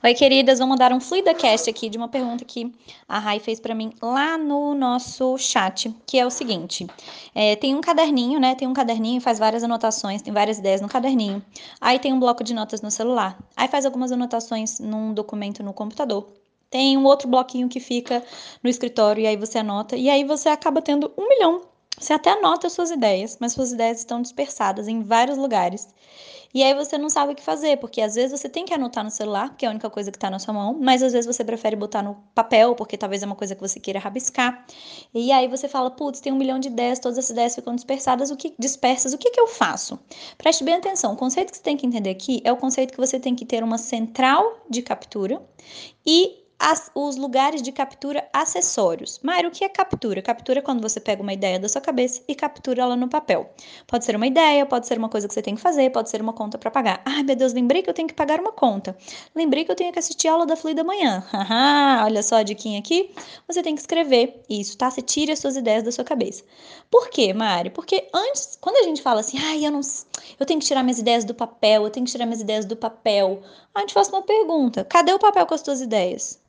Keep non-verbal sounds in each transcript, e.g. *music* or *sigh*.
Oi, queridas, vamos dar um FluidaCast aqui de uma pergunta que a Rai fez para mim lá no nosso chat, que é o seguinte: é, tem um caderninho, né? Tem um caderninho, faz várias anotações, tem várias ideias no caderninho. Aí tem um bloco de notas no celular. Aí faz algumas anotações num documento no computador. Tem um outro bloquinho que fica no escritório e aí você anota. E aí você acaba tendo um milhão. Você até anota as suas ideias, mas suas ideias estão dispersadas em vários lugares. E aí você não sabe o que fazer, porque às vezes você tem que anotar no celular, que é a única coisa que está na sua mão, mas às vezes você prefere botar no papel, porque talvez é uma coisa que você queira rabiscar. E aí você fala, putz, tem um milhão de ideias, todas essas ideias ficam dispersadas, o que dispersas, o que, que eu faço? Preste bem atenção, o conceito que você tem que entender aqui é o conceito que você tem que ter uma central de captura e as, os lugares de captura acessórios. Mário, o que é captura? Captura é quando você pega uma ideia da sua cabeça e captura ela no papel. Pode ser uma ideia, pode ser uma coisa que você tem que fazer, pode ser uma conta para pagar. Ai, meu Deus, lembrei que eu tenho que pagar uma conta. Lembrei que eu tenho que assistir a aula da Fluida amanhã. *laughs* Olha só a diquinha aqui. Você tem que escrever isso, tá? Você tira as suas ideias da sua cabeça. Por quê, Mário? Porque antes, quando a gente fala assim, ai, eu não eu tenho que tirar minhas ideias do papel, eu tenho que tirar minhas ideias do papel. A gente faz uma pergunta: cadê o papel com as suas ideias?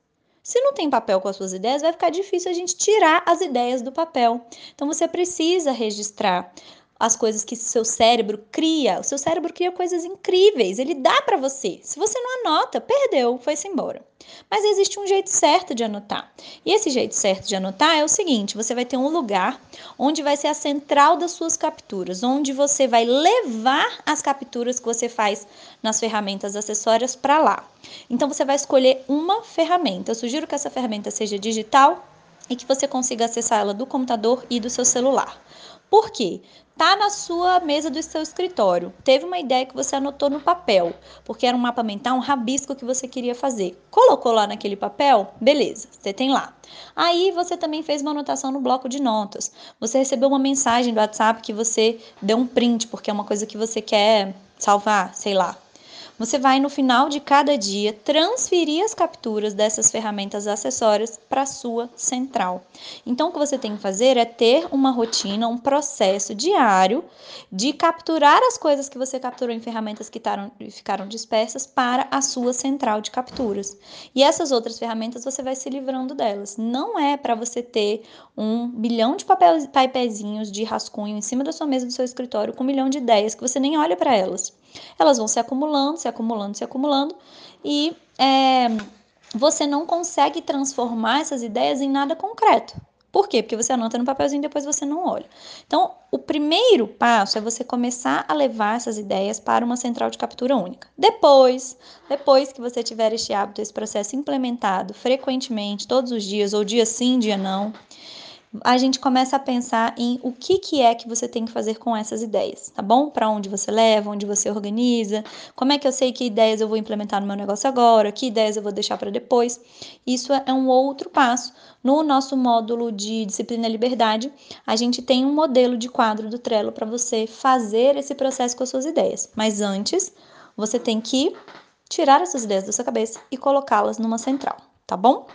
Se não tem papel com as suas ideias, vai ficar difícil a gente tirar as ideias do papel. Então você precisa registrar as coisas que seu cérebro cria. O seu cérebro cria coisas incríveis, ele dá para você. Se você não anota, perdeu, foi-se embora. Mas existe um jeito certo de anotar. E esse jeito certo de anotar é o seguinte: você vai ter um lugar onde vai ser a central das suas capturas, onde você vai levar as capturas que você faz nas ferramentas acessórias para lá. Então você vai escolher uma ferramenta. Eu sugiro que essa ferramenta seja digital e que você consiga acessar ela do computador e do seu celular. Por quê? Tá na sua mesa do seu escritório. Teve uma ideia que você anotou no papel, porque era um mapa mental, um rabisco que você queria fazer. Colocou lá naquele papel? Beleza, você tem lá. Aí você também fez uma anotação no bloco de notas. Você recebeu uma mensagem do WhatsApp que você deu um print, porque é uma coisa que você quer salvar, sei lá. Você vai no final de cada dia transferir as capturas dessas ferramentas acessórias para a sua central. Então, o que você tem que fazer é ter uma rotina, um processo diário de capturar as coisas que você capturou em ferramentas que taram, ficaram dispersas para a sua central de capturas. E essas outras ferramentas você vai se livrando delas. Não é para você ter um bilhão de papeizinhos de rascunho em cima da sua mesa do seu escritório com um milhão de ideias que você nem olha para elas. Elas vão se acumulando, se acumulando, se acumulando e é, você não consegue transformar essas ideias em nada concreto. Por quê? Porque você anota no papelzinho e depois você não olha. Então, o primeiro passo é você começar a levar essas ideias para uma central de captura única. Depois, depois que você tiver este hábito, esse processo implementado frequentemente, todos os dias, ou dia sim, dia não, a gente começa a pensar em o que, que é que você tem que fazer com essas ideias, tá bom? Para onde você leva, onde você organiza, como é que eu sei que ideias eu vou implementar no meu negócio agora, que ideias eu vou deixar para depois. Isso é um outro passo. No nosso módulo de disciplina e liberdade, a gente tem um modelo de quadro do Trello para você fazer esse processo com as suas ideias. Mas antes, você tem que tirar essas ideias da sua cabeça e colocá-las numa central, tá bom?